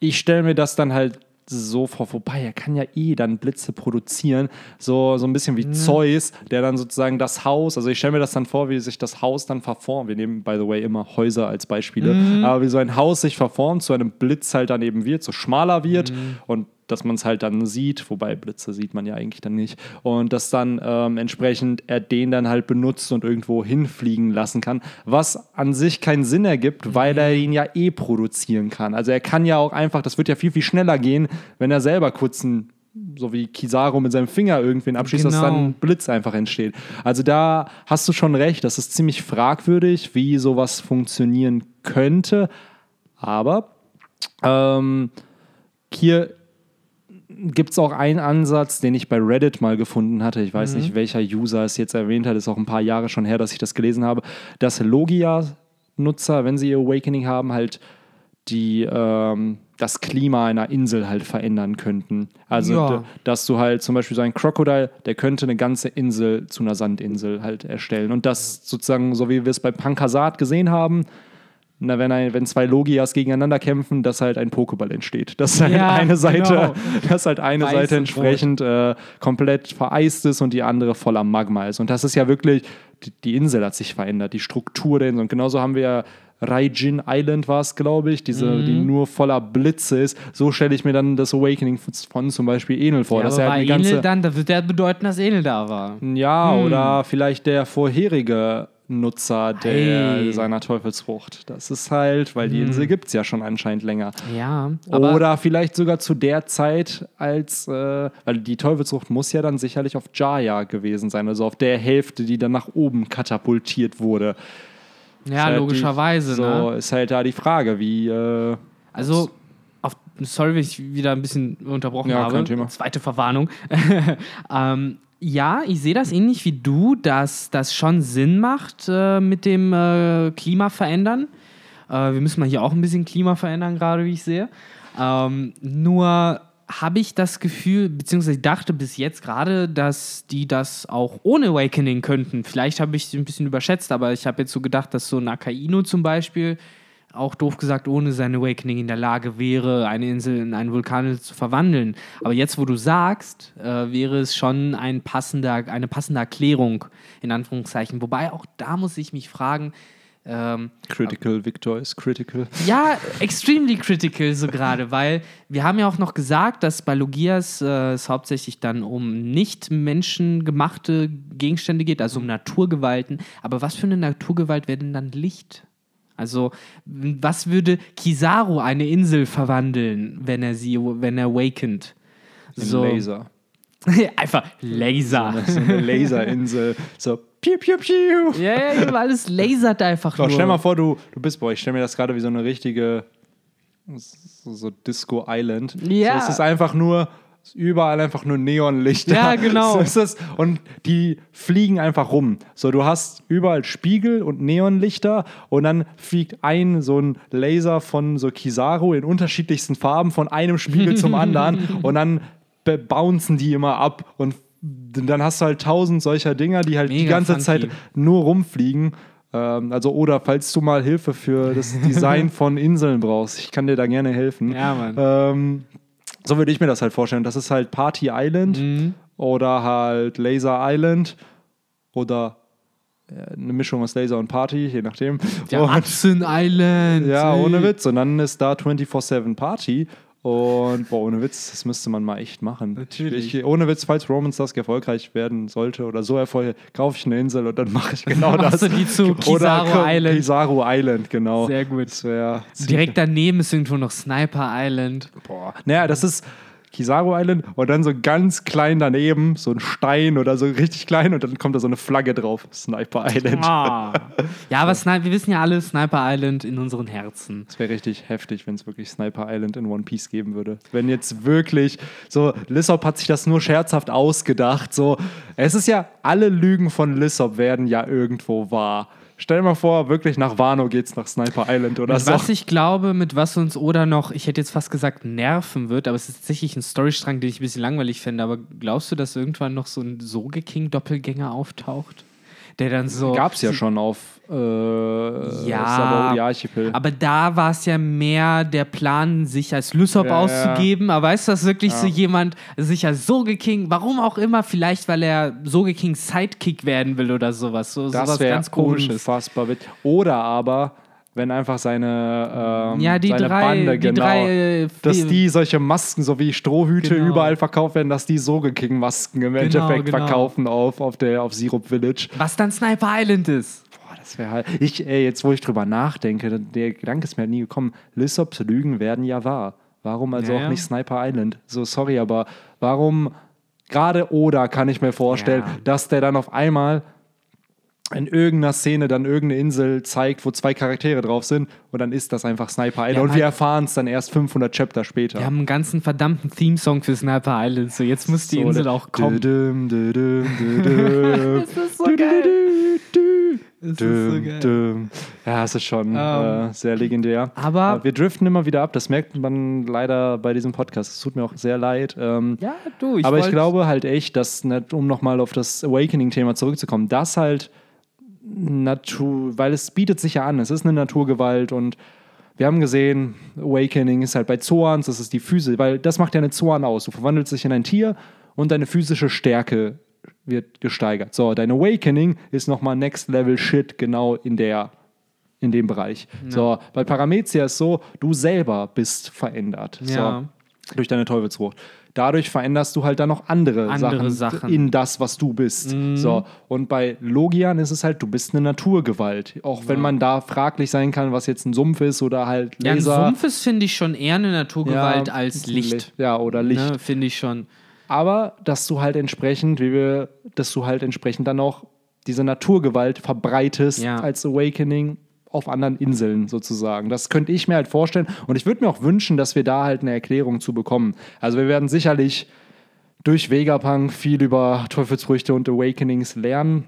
Speaker 1: Ich stelle mir das dann halt so vor, wobei er kann ja eh dann Blitze produzieren, so, so ein bisschen wie Zeus, der dann sozusagen das Haus, also ich stelle mir das dann vor, wie sich das Haus dann verformt. Wir nehmen, by the way, immer Häuser als Beispiele, aber wie so ein Haus sich verformt, zu einem Blitz halt dann eben wird, so schmaler wird und dass man es halt dann sieht, wobei Blitze sieht man ja eigentlich dann nicht. Und dass dann ähm, entsprechend er den dann halt benutzt und irgendwo hinfliegen lassen kann, was an sich keinen Sinn ergibt, weil er ihn ja eh produzieren kann. Also er kann ja auch einfach, das wird ja viel, viel schneller gehen, wenn er selber kurz ein so wie Kizaru mit seinem Finger irgendwen abschießt, dass
Speaker 2: Genau.
Speaker 1: dann ein Blitz einfach entsteht. Also da hast du schon recht, das ist ziemlich fragwürdig, wie sowas funktionieren könnte. Aber ähm, hier gibt es auch einen Ansatz, den ich bei Reddit mal gefunden hatte. Ich weiß nicht, welcher User es jetzt erwähnt hat. Ist auch ein paar Jahre schon her, dass ich das gelesen habe. Dass Logia-Nutzer, wenn sie ihr Awakening haben, halt die ähm, das Klima einer Insel halt verändern könnten. Also,
Speaker 2: Ja.
Speaker 1: dass du halt zum Beispiel so ein Crocodile, der könnte eine ganze Insel zu einer Sandinsel halt erstellen. Und das sozusagen, so wie wir es bei Pankasat gesehen haben, na, wenn, ein, wenn zwei Logias gegeneinander kämpfen, dass halt ein Pokéball entsteht. Dass halt
Speaker 2: Ja,
Speaker 1: eine Seite,
Speaker 2: genau.
Speaker 1: dass halt eine
Speaker 2: Weiß
Speaker 1: Seite entsprechend äh, komplett vereist ist und die andere voller Magma ist. Und das ist ja wirklich, die, die Insel hat sich verändert, die Struktur der Insel. Und genauso haben wir ja Raijin Island war es, glaube ich, diese,
Speaker 2: Mhm.
Speaker 1: die nur voller Blitze ist. So stelle ich mir dann das Awakening von, zum Beispiel Enel vor.
Speaker 2: Ja,
Speaker 1: dass
Speaker 2: aber
Speaker 1: er halt
Speaker 2: Enel dann, das wird ja bedeuten, dass Enel da war.
Speaker 1: ja, oder vielleicht der vorherige Nutzer der,
Speaker 2: Hey.
Speaker 1: seiner Teufelsfrucht. Das ist halt, weil die Insel gibt es ja schon anscheinend länger.
Speaker 2: Ja,
Speaker 1: Oder vielleicht sogar zu der Zeit, als, äh, weil die Teufelsfrucht muss ja dann sicherlich auf Jaya gewesen sein, also auf der Hälfte, die dann nach oben katapultiert wurde.
Speaker 2: ja,
Speaker 1: halt
Speaker 2: logischerweise.
Speaker 1: Die, so
Speaker 2: ne?
Speaker 1: ist halt da die Frage, wie. Äh,
Speaker 2: Also, auf, sorry, wenn ich wieder ein bisschen unterbrochen
Speaker 1: Ja,
Speaker 2: habe.
Speaker 1: kein Thema.
Speaker 2: Zweite Verwarnung. ähm, ja, ich sehe das ähnlich wie du, dass das schon Sinn macht äh, mit dem äh, Klima verändern. Äh, wir müssen mal hier auch ein bisschen Klima verändern, gerade wie ich sehe. Ähm, nur habe ich das Gefühl, beziehungsweise dachte bis jetzt gerade, dass die das auch ohne Awakening könnten. Vielleicht habe ich es ein bisschen überschätzt, aber ich habe jetzt so gedacht, dass so ein Akainu zum Beispiel auch doof gesagt ohne sein Awakening in der Lage wäre, eine Insel in einen Vulkan zu verwandeln. Aber jetzt, wo du sagst, äh, wäre es schon ein passender, eine passende Erklärung, in Anführungszeichen. Wobei auch da muss ich mich fragen, ähm,
Speaker 1: critical, Victor ist critical.
Speaker 2: ja, extremely critical so gerade, weil wir haben ja auch noch gesagt, dass bei Logias äh, es hauptsächlich dann um nicht menschengemachte Gegenstände geht, also um Naturgewalten. Aber was für eine Naturgewalt wäre denn dann Licht? Also, was würde Kizaru eine Insel verwandeln, wenn er sie, wenn er awakened?
Speaker 1: Ein Laser.
Speaker 2: Einfach Laser.
Speaker 1: So eine Laserinsel. So, piu, piu, piu.
Speaker 2: ja, ja, alles lasert einfach
Speaker 1: So,
Speaker 2: nur.
Speaker 1: stell mal vor, du, du bist, boah, ich stelle mir das gerade wie so eine richtige so, so Disco Island.
Speaker 2: Ja.
Speaker 1: So, es ist einfach nur überall einfach nur Neonlichter.
Speaker 2: Ja, genau.
Speaker 1: So ist es. Und die fliegen einfach rum. So, du hast überall Spiegel und Neonlichter und dann fliegt ein so ein Laser von so Kizaru in unterschiedlichsten Farben von einem Spiegel zum anderen und dann bouncen die immer ab und dann hast du halt tausend solcher Dinger, die halt die
Speaker 2: Mega
Speaker 1: ganze
Speaker 2: funky.
Speaker 1: Zeit nur rumfliegen. Ähm, also, oder falls du mal Hilfe für das Design von Inseln brauchst, ich kann dir da gerne helfen.
Speaker 2: Ja, Mann.
Speaker 1: Ähm, so würde ich mir das halt vorstellen. Das ist halt Party Island
Speaker 2: Mhm.
Speaker 1: oder halt Laser Island oder äh, eine Mischung aus Laser und Party, je nachdem. Und-
Speaker 2: Hudson Island.
Speaker 1: ja,
Speaker 2: ey.
Speaker 1: ohne Witz. Und dann ist da 24-7 Party. Und boah, ohne Witz, das müsste man mal echt machen.
Speaker 2: Natürlich.
Speaker 1: Ich, ohne Witz, falls Romans Dusk erfolgreich werden sollte oder so erfolgreich, kaufe ich eine Insel und dann mache ich genau das.
Speaker 2: Du die zu
Speaker 1: Oder
Speaker 2: Kizaru Island?
Speaker 1: Kizaru Island, genau.
Speaker 2: Sehr gut. Direkt daneben ist irgendwo noch Sniper Island.
Speaker 1: Boah. Naja, das ist Kizaru Island und dann so ganz klein daneben, so ein Stein oder so richtig klein und dann kommt da so eine Flagge drauf. Sniper Island.
Speaker 2: Ah. Ja, aber Sni wir wissen ja alle Sniper Island in unseren Herzen.
Speaker 1: Das wäre richtig heftig, wenn es wirklich Sniper Island in One Piece geben würde. Wenn jetzt wirklich so, Lissop hat sich das nur scherzhaft ausgedacht. So, es ist ja, alle Lügen von Lissop werden ja irgendwo wahr. Stell dir mal vor, wirklich nach Wano geht's nach Sniper Island oder
Speaker 2: Mit
Speaker 1: so.
Speaker 2: was ich glaube, mit was uns Oda noch, ich hätte jetzt fast gesagt, nerven wird, aber es ist tatsächlich ein Storystrang, den ich ein bisschen langweilig fände. Aber glaubst du, dass irgendwann noch so ein Sogeking-Doppelgänger auftaucht? Der dann so.
Speaker 1: Gab's ja schon auf äh,
Speaker 2: Ja,
Speaker 1: Sabaody Archipel.
Speaker 2: Aber da war es ja mehr der Plan, sich als Lysop
Speaker 1: Ja,
Speaker 2: auszugeben. Aber weißt du, dass wirklich so
Speaker 1: Ja.
Speaker 2: jemand sich als Sogeking, warum auch immer, vielleicht weil er Sogeking Sidekick werden will oder sowas. So, sowas
Speaker 1: Das wäre
Speaker 2: ganz komisches.
Speaker 1: unfassbar. Oder aber, wenn einfach seine, ähm,
Speaker 2: Ja,
Speaker 1: seine
Speaker 2: drei,
Speaker 1: Bande,
Speaker 2: die
Speaker 1: genau,
Speaker 2: drei äh,
Speaker 1: dass die solche Masken, so wie Strohhüte
Speaker 2: Genau.
Speaker 1: überall verkauft werden, dass die Sogeking-Masken im Endeffekt
Speaker 2: genau.
Speaker 1: verkaufen auf, auf, der, auf Syrup Village.
Speaker 2: was dann Sniper Island ist.
Speaker 1: Boah, das wäre halt. Ich, ey, jetzt wo ich drüber nachdenke, der Gedanke ist mir halt nie gekommen. Lissops Lügen werden ja wahr. Warum also
Speaker 2: Ja,
Speaker 1: auch nicht Sniper Island? So, sorry, aber warum gerade Oda kann ich mir vorstellen,
Speaker 2: Ja.
Speaker 1: dass der dann auf einmal in irgendeiner Szene dann irgendeine Insel zeigt, wo zwei Charaktere drauf sind und dann ist das einfach Sniper Island
Speaker 2: Ja,
Speaker 1: und wir erfahren es dann erst 500 Chapter später.
Speaker 2: Wir haben einen ganzen verdammten Theme-Song für Sniper Island. So, jetzt muss die
Speaker 1: So,
Speaker 2: Insel auch kommen. Das ist so
Speaker 1: Dü-dü-dü-dü-dü.
Speaker 2: ist
Speaker 1: Düm,
Speaker 2: so geil.
Speaker 1: Ja, es ist schon
Speaker 2: Ähm,
Speaker 1: äh, sehr legendär.
Speaker 2: aber-
Speaker 1: wir driften immer wieder ab. Das merkt man leider bei diesem Podcast. Es tut mir auch sehr leid. Ähm,
Speaker 2: Ja, du, ich
Speaker 1: aber ich glaube halt echt, dass, ne, um nochmal auf das Awakening-Thema zurückzukommen, das halt Natur, weil es bietet sich ja an, es ist eine Naturgewalt und wir haben gesehen, Awakening ist halt bei Zoans, das ist die Physis, weil das macht ja eine Zoan aus. Du verwandelst dich in ein Tier und deine physische Stärke wird gesteigert. So, dein Awakening ist nochmal Next Level Shit genau in der in dem Bereich. So, bei Paramezia ist so, du selber bist verändert.
Speaker 2: Ja.
Speaker 1: So, durch deine Teufelsfrucht. Dadurch veränderst du halt dann noch andere,
Speaker 2: Andere
Speaker 1: Sachen,
Speaker 2: Sachen. Mhm.
Speaker 1: in das, was du bist. So. Und bei Logian ist es halt, du bist eine Naturgewalt. Auch wenn man da fraglich sein kann, was jetzt ein Sumpf ist oder halt
Speaker 2: Ja, ein
Speaker 1: Laser.
Speaker 2: Sumpf ist, finde ich, schon eher eine Naturgewalt
Speaker 1: Ja,
Speaker 2: als Licht.
Speaker 1: Ja, oder Licht.
Speaker 2: Ne, finde ich schon.
Speaker 1: Aber dass du halt entsprechend, wie wir, dass du halt entsprechend dann auch diese Naturgewalt verbreitest
Speaker 2: Ja.
Speaker 1: als Awakening auf anderen Inseln sozusagen. Das könnte ich mir halt vorstellen. Und ich würde mir auch wünschen, dass wir da halt eine Erklärung zu bekommen. Also wir werden sicherlich durch Vegapunk viel über Teufelsfrüchte und Awakenings lernen.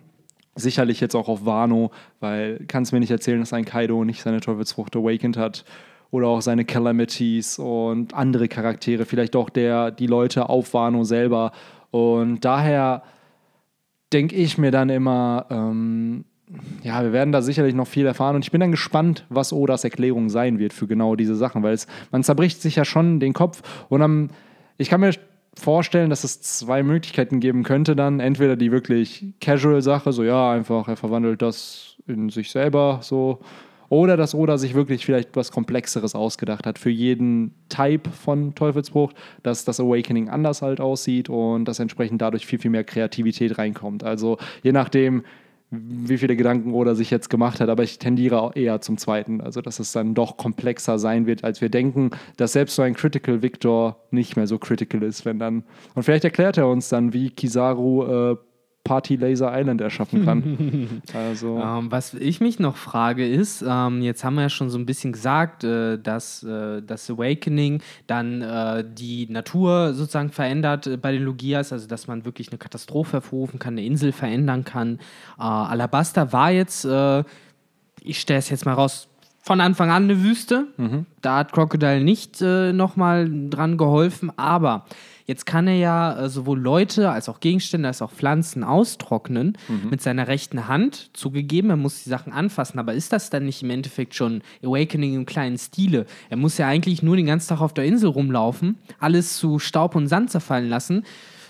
Speaker 1: Sicherlich jetzt auch auf Wano, weil kannst mir nicht erzählen, dass ein Kaido nicht seine Teufelsfrucht awakened hat. Oder auch seine Calamities und andere Charaktere, vielleicht auch der, die Leute auf Wano selber. Und daher denke ich mir dann immer, ähm, ja, wir werden da sicherlich noch viel erfahren und ich bin dann gespannt, was Odas Erklärung sein wird für genau diese Sachen, weil es, man zerbricht sich ja schon den Kopf und am, ich kann mir vorstellen, dass es zwei Möglichkeiten geben könnte dann, entweder die wirklich Casual-Sache, so ja, einfach, er verwandelt das in sich selber, so, oder dass Oda sich wirklich vielleicht was Komplexeres ausgedacht hat für jeden Type von Teufelsbruch, dass das Awakening anders halt aussieht und dass entsprechend dadurch viel, viel mehr Kreativität reinkommt. Also je nachdem, wie viele Gedanken Oda sich jetzt gemacht hat, aber ich tendiere auch eher zum zweiten. Also, dass es dann doch komplexer sein wird, als wir denken, dass selbst so ein Critical Victor nicht mehr so critical ist, wenn dann. Und vielleicht erklärt er uns dann, wie Kizaru äh, Party Laser Island erschaffen kann. also.
Speaker 2: Ähm, was ich mich noch frage ist, ähm, jetzt haben wir ja schon so ein bisschen gesagt, äh, dass äh, das Awakening dann äh, die Natur sozusagen verändert äh, bei den Logias, also dass man wirklich eine Katastrophe hervorrufen kann, eine Insel verändern kann. Äh, Alabasta war jetzt, äh, ich stelle es jetzt mal raus, von Anfang an eine Wüste. Da hat Crocodile nicht äh, nochmal dran geholfen, aber jetzt kann er ja äh, sowohl Leute als auch Gegenstände als auch Pflanzen austrocknen mit seiner rechten Hand. Zugegeben, er muss die Sachen anfassen, aber ist das dann nicht im Endeffekt schon Awakening im kleinen Stile? Er muss ja eigentlich nur den ganzen Tag auf der Insel rumlaufen, alles zu Staub und Sand zerfallen lassen.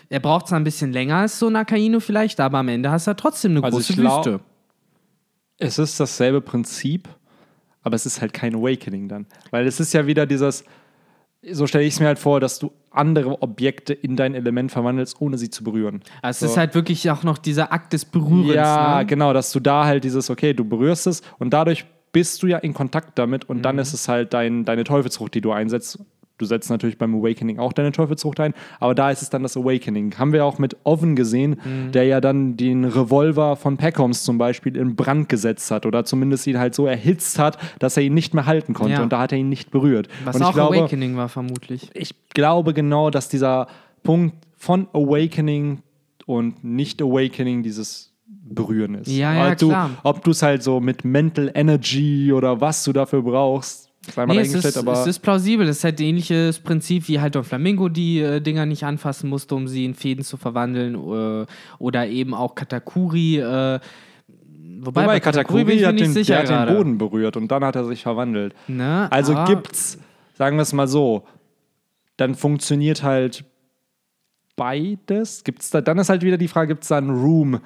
Speaker 2: Er braucht zwar ein bisschen länger als so ein Akaino vielleicht, aber am Ende hast du trotzdem eine
Speaker 1: Also
Speaker 2: große
Speaker 1: glaub-
Speaker 2: Wüste.
Speaker 1: Es ist dasselbe Prinzip, aber es ist halt kein Awakening dann. Weil es ist ja wieder dieses, so stelle ich es mir halt vor, dass du andere Objekte in dein Element verwandelst, ohne sie zu berühren.
Speaker 2: Also
Speaker 1: So.
Speaker 2: es ist halt wirklich auch noch dieser Akt des Berührens.
Speaker 1: Ja,
Speaker 2: ne?
Speaker 1: genau, dass du da halt dieses, okay, du berührst es und dadurch bist du ja in Kontakt damit und
Speaker 2: Mhm.
Speaker 1: dann ist es halt dein, deine Teufelsfrucht, die du einsetzt. Du setzt natürlich beim Awakening auch deine Teufelsfrucht ein, aber da ist es dann das Awakening. Haben wir auch mit Oven gesehen,
Speaker 2: Mhm.
Speaker 1: der ja dann den Revolver von Peckhams zum Beispiel in Brand gesetzt hat oder zumindest ihn halt so erhitzt hat, dass er ihn nicht mehr halten konnte
Speaker 2: Ja.
Speaker 1: und da hat er ihn nicht berührt.
Speaker 2: Was
Speaker 1: und
Speaker 2: auch
Speaker 1: ich glaube,
Speaker 2: Awakening war, vermutlich.
Speaker 1: ich glaube genau, dass dieser Punkt von Awakening und Nicht-Awakening dieses Berühren ist.
Speaker 2: Ja, ja,
Speaker 1: ob du,
Speaker 2: klar.
Speaker 1: Ob du es halt so mit Mental Energy oder was du dafür brauchst, sei mal
Speaker 2: Nee, es ist,
Speaker 1: aber
Speaker 2: es ist plausibel. Es ist halt ähnliches Prinzip, wie halt der Flamingo die äh, Dinger nicht anfassen musste, um sie in Fäden zu verwandeln. Äh, oder eben auch Katakuri. Äh, wobei,
Speaker 1: Wobei
Speaker 2: bei
Speaker 1: Katakuri hat, den, der hat den. Boden berührt und dann hat er sich verwandelt.
Speaker 2: Ne?
Speaker 1: Also
Speaker 2: aber-
Speaker 1: gibt's, sagen wir es mal so, dann funktioniert halt beides. Gibt's da, dann ist halt wieder die Frage, gibt es da einen Room,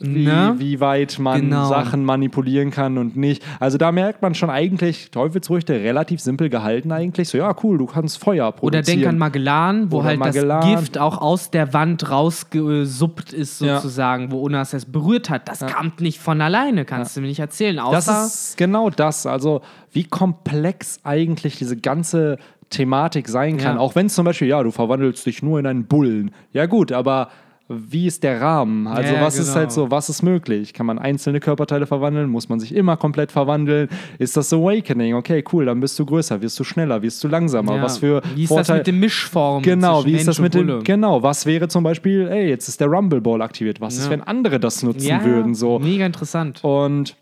Speaker 1: wie,
Speaker 2: Ne?
Speaker 1: wie weit man
Speaker 2: Genau.
Speaker 1: Sachen manipulieren kann und nicht. Also da merkt man schon eigentlich, Teufelsfrüchte relativ simpel gehalten eigentlich. So, ja, cool, du kannst Feuer produzieren.
Speaker 2: Oder denk an Magellan, wo
Speaker 1: Oder
Speaker 2: halt
Speaker 1: Magellan.
Speaker 2: das Gift auch aus der Wand rausgesuppt ist,
Speaker 1: Ja.
Speaker 2: sozusagen, wo Onas es berührt hat. Das kam nicht von alleine, kannst du mir nicht erzählen. Außer
Speaker 1: Das ist genau das. Also, wie komplex eigentlich diese ganze Thematik sein kann.
Speaker 2: Ja.
Speaker 1: Auch wenn es zum Beispiel, ja, du verwandelst dich nur in einen Bullen. Ja, gut, aber wie ist der Rahmen? Also,
Speaker 2: Ja,
Speaker 1: was ist
Speaker 2: genau.
Speaker 1: halt so, was ist möglich? Kann man einzelne Körperteile verwandeln? Muss man sich immer komplett verwandeln? Ist das Awakening? Okay, cool, dann bist du größer, wirst du schneller, wirst du langsamer.
Speaker 2: ja.
Speaker 1: Was für
Speaker 2: wie ist
Speaker 1: Vorteil-
Speaker 2: das mit den Mischformen?
Speaker 1: Genau, wie ist das mit dem, genau, was wäre zum Beispiel, ey, jetzt ist der Rumble Ball aktiviert. Was ist,
Speaker 2: Ja.
Speaker 1: wenn andere das nutzen würden? So.
Speaker 2: mega interessant.
Speaker 1: Und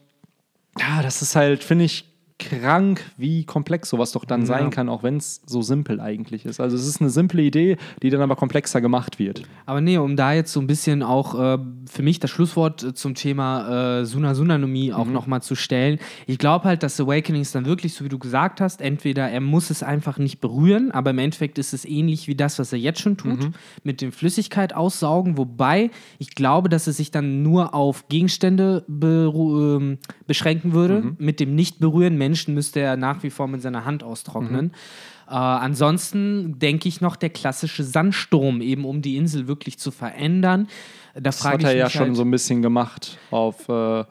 Speaker 1: ja, das ist halt, finde ich, krank, wie komplex sowas doch dann
Speaker 2: Ja.
Speaker 1: sein kann, auch wenn es so simpel eigentlich ist. Also es ist eine simple Idee, die dann aber komplexer gemacht wird.
Speaker 2: Aber nee, um da jetzt so ein bisschen auch äh, für mich das Schlusswort äh, zum Thema äh, Suna Sunanomie auch nochmal zu stellen. Ich glaube halt, dass Awakening ist dann wirklich, so wie du gesagt hast, entweder er muss es einfach nicht berühren, aber im Endeffekt ist es ähnlich wie das, was er jetzt schon tut, mit dem Flüssigkeit aussaugen, wobei ich glaube, dass es sich dann nur auf Gegenstände ähm, beschränken würde. Mit dem Nicht-Berühren Menschen müsste er nach wie vor mit seiner Hand austrocknen. Äh, ansonsten denke ich noch der klassische Sandsturm, eben um die Insel wirklich zu verändern. Da
Speaker 1: Das hat er ja
Speaker 2: mich
Speaker 1: schon
Speaker 2: halt,
Speaker 1: so ein bisschen gemacht auf äh,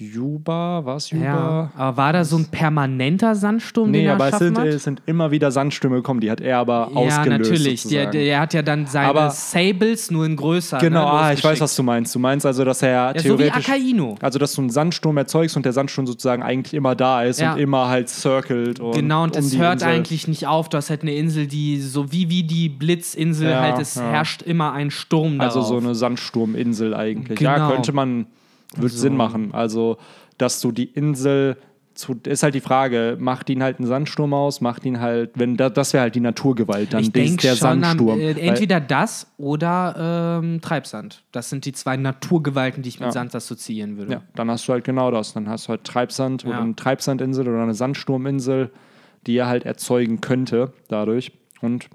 Speaker 1: Juba, war es Juba?
Speaker 2: Ja, aber war da so ein permanenter Sandsturm, den
Speaker 1: Nee,
Speaker 2: er
Speaker 1: aber es sind,
Speaker 2: hat?
Speaker 1: es sind immer wieder Sandstürme gekommen, die hat er aber
Speaker 2: ja,
Speaker 1: ausgelöst.
Speaker 2: natürlich. Der, der, er hat ja dann seine
Speaker 1: Aber-
Speaker 2: Sables nur in größer.
Speaker 1: Genau,
Speaker 2: ne,
Speaker 1: ah, ich weiß, was du meinst. Du meinst also, dass er
Speaker 2: Ja, so wie
Speaker 1: theoretisch.
Speaker 2: Akaino.
Speaker 1: also, dass du einen Sandsturm erzeugst und der Sandsturm sozusagen eigentlich immer da ist
Speaker 2: Ja.
Speaker 1: und immer halt circelt. Und
Speaker 2: Genau, und
Speaker 1: um
Speaker 2: es
Speaker 1: die
Speaker 2: hört
Speaker 1: Insel.
Speaker 2: eigentlich nicht auf. Du hast halt eine Insel, die so wie, wie die Blitzinsel
Speaker 1: Ja,
Speaker 2: halt, es
Speaker 1: ja.
Speaker 2: herrscht immer ein Sturm darauf.
Speaker 1: Also so eine Sandsturminsel eigentlich. Ja,
Speaker 2: Genau.
Speaker 1: könnte man, würde Sinn machen. Also, dass du die Insel zu, ist halt die Frage, macht ihn halt ein Sandsturm aus, macht ihn halt, wenn da, das wäre halt die Naturgewalt, dann
Speaker 2: ich
Speaker 1: des- der
Speaker 2: schon an,
Speaker 1: Sandsturm.
Speaker 2: äh,
Speaker 1: Weil-
Speaker 2: entweder das oder ähm, Treibsand. Das sind die zwei Naturgewalten, die ich mit
Speaker 1: Ja.
Speaker 2: Sand assoziieren würde.
Speaker 1: Ja, dann hast du halt genau das. Dann hast du halt Treibsand oder
Speaker 2: Ja.
Speaker 1: eine Treibsandinsel oder eine Sandsturminsel, die er halt erzeugen könnte dadurch. Und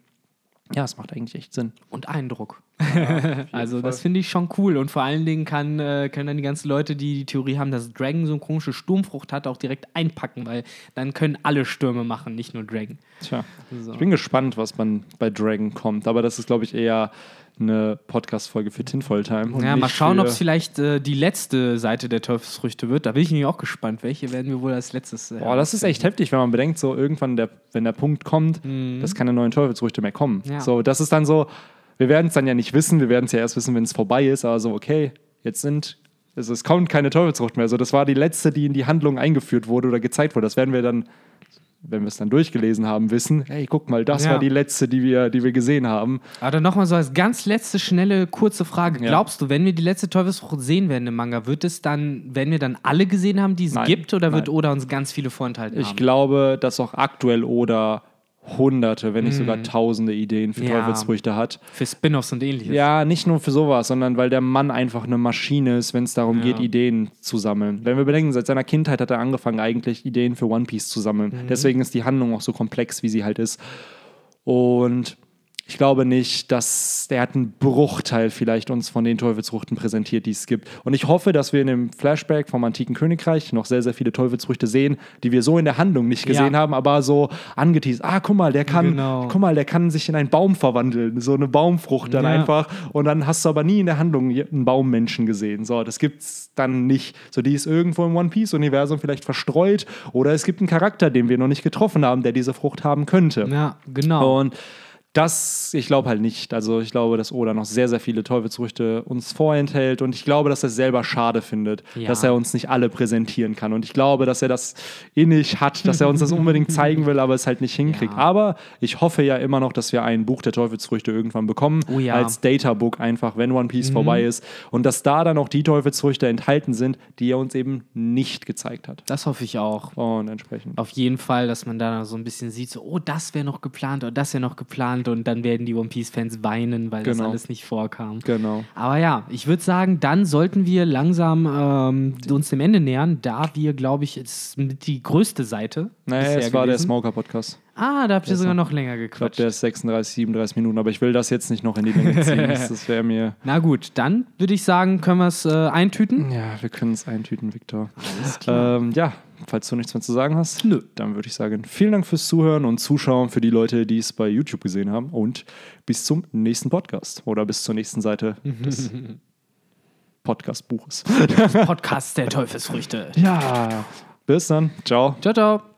Speaker 1: ja, es macht eigentlich echt Sinn.
Speaker 2: Und Eindruck. also das finde ich schon cool. Und vor allen Dingen kann, äh, können dann die ganzen Leute, die die Theorie haben, dass Dragon so eine komische Sturmfrucht hat, auch direkt einpacken, weil dann können alle Stürme machen, nicht nur Dragon.
Speaker 1: Tja,
Speaker 2: So.
Speaker 1: ich bin gespannt, was man bei Dragon kommt. Aber das ist, glaube ich, eher eine Podcast-Folge für Tinfoil Time.
Speaker 2: Ja, mal schauen, ob es vielleicht äh, die letzte Seite der Teufelsfrüchte wird. Da bin ich nämlich auch gespannt. Welche werden wir wohl als letztes? Äh,
Speaker 1: Boah, das ist echt heftig, wenn man bedenkt, so irgendwann, der, wenn der Punkt kommt, dass keine neuen Teufelsfrüchte mehr kommen.
Speaker 2: Mhm. Ja.
Speaker 1: So, das ist dann so, wir werden es dann ja nicht wissen, wir werden es ja erst wissen, wenn es vorbei ist, aber so, okay, jetzt sind, also es kommt keine Teufelsfrucht mehr. So, das war die letzte, die in die Handlung eingeführt wurde oder gezeigt wurde. Das werden wir dann, wenn wir es dann durchgelesen haben, wissen, hey, guck mal, das
Speaker 2: Ja.
Speaker 1: war die letzte, die wir, die wir gesehen haben.
Speaker 2: Aber dann nochmal so als ganz letzte, schnelle, kurze Frage.
Speaker 1: Ja.
Speaker 2: Glaubst du, wenn wir die letzte Teufelsfrucht sehen werden im Manga, wird es dann, werden wir dann alle gesehen haben, die es
Speaker 1: Nein,
Speaker 2: gibt, oder wird
Speaker 1: nein.
Speaker 2: Oda uns ganz viele vorenthalten
Speaker 1: Ich
Speaker 2: haben?
Speaker 1: glaube, dass auch aktuell oder hunderte, wenn nicht sogar tausende Ideen für
Speaker 2: Mhm. Ja.
Speaker 1: Teufelsfrüchte hat.
Speaker 2: Für Spin-offs und ähnliches.
Speaker 1: Ja, nicht nur für sowas, sondern weil der Mann einfach eine Maschine ist, wenn es darum
Speaker 2: Ja.
Speaker 1: geht, Ideen zu sammeln. Wenn wir bedenken, seit seiner Kindheit hat er angefangen, eigentlich Ideen für One Piece zu sammeln.
Speaker 2: Mhm.
Speaker 1: Deswegen ist die Handlung auch so komplex, wie sie halt ist. Und ich glaube nicht, dass der hat einen Bruchteil vielleicht uns von den Teufelsfrüchten präsentiert, die es gibt. Und ich hoffe, dass wir in dem Flashback vom antiken Königreich noch sehr, sehr viele Teufelsfrüchte sehen, die wir so in der Handlung nicht gesehen
Speaker 2: Ja.
Speaker 1: haben, aber so angeteased. Ah, guck mal, der kann,
Speaker 2: Genau.
Speaker 1: guck mal, der kann sich in einen Baum verwandeln, so eine Baumfrucht dann
Speaker 2: Ja.
Speaker 1: einfach. Und dann hast du aber nie in der Handlung einen Baummenschen gesehen. So, das gibt's dann nicht. So, die ist irgendwo im One Piece Universum vielleicht verstreut oder es gibt einen Charakter, den wir noch nicht getroffen haben, der diese Frucht haben könnte.
Speaker 2: Ja, genau.
Speaker 1: Und das, ich glaube halt nicht. Also ich glaube, dass Oda noch sehr, sehr viele Teufelsfrüchte uns vorenthält und ich glaube, dass er es selber schade findet,
Speaker 2: Ja.
Speaker 1: dass er uns nicht alle präsentieren kann. Und ich glaube, dass er das innig hat, dass er uns das unbedingt zeigen will, aber es halt nicht hinkriegt.
Speaker 2: Ja.
Speaker 1: Aber ich hoffe ja immer noch, dass wir ein Buch der Teufelsfrüchte irgendwann bekommen,
Speaker 2: Oh ja.
Speaker 1: als Databook einfach, wenn One Piece vorbei ist. Und dass da dann auch die Teufelsfrüchte enthalten sind, die er uns eben nicht gezeigt hat.
Speaker 2: das hoffe ich auch.
Speaker 1: Und entsprechend.
Speaker 2: Auf jeden Fall, dass man da so ein bisschen sieht, so, oh, das wäre noch geplant oder das wäre noch geplant und dann werden die One Piece-Fans weinen, weil das
Speaker 1: Genau.
Speaker 2: alles nicht vorkam.
Speaker 1: Genau.
Speaker 2: Aber ja, ich würde sagen, dann sollten wir langsam ähm, uns dem Ende nähern, da wir, glaube ich, mit die größte Seite.
Speaker 1: Naja, es war der
Speaker 2: gewesen.
Speaker 1: Smoker-Podcast.
Speaker 2: Ah, da habt ihr sogar noch- länger
Speaker 1: Ich glaube,
Speaker 2: gequatscht.
Speaker 1: der ist 36, 37 Minuten, aber ich will das jetzt nicht noch in die Länge ziehen. Das, das wäre mir.
Speaker 2: Na gut, dann würde ich sagen, können wir es äh, eintüten.
Speaker 1: Ja, wir können es eintüten, Victor.
Speaker 2: Alles klar.
Speaker 1: Ähm, ja, falls du nichts mehr zu sagen hast,
Speaker 2: Nö.
Speaker 1: dann würde ich sagen, vielen Dank fürs Zuhören und Zuschauen für die Leute, die es bei YouTube gesehen haben. Und bis zum nächsten Podcast oder bis zur nächsten Seite des Podcast-Buches.
Speaker 2: Podcast der Teufelsfrüchte.
Speaker 1: ja, bis dann. Ciao.
Speaker 2: Ciao, ciao.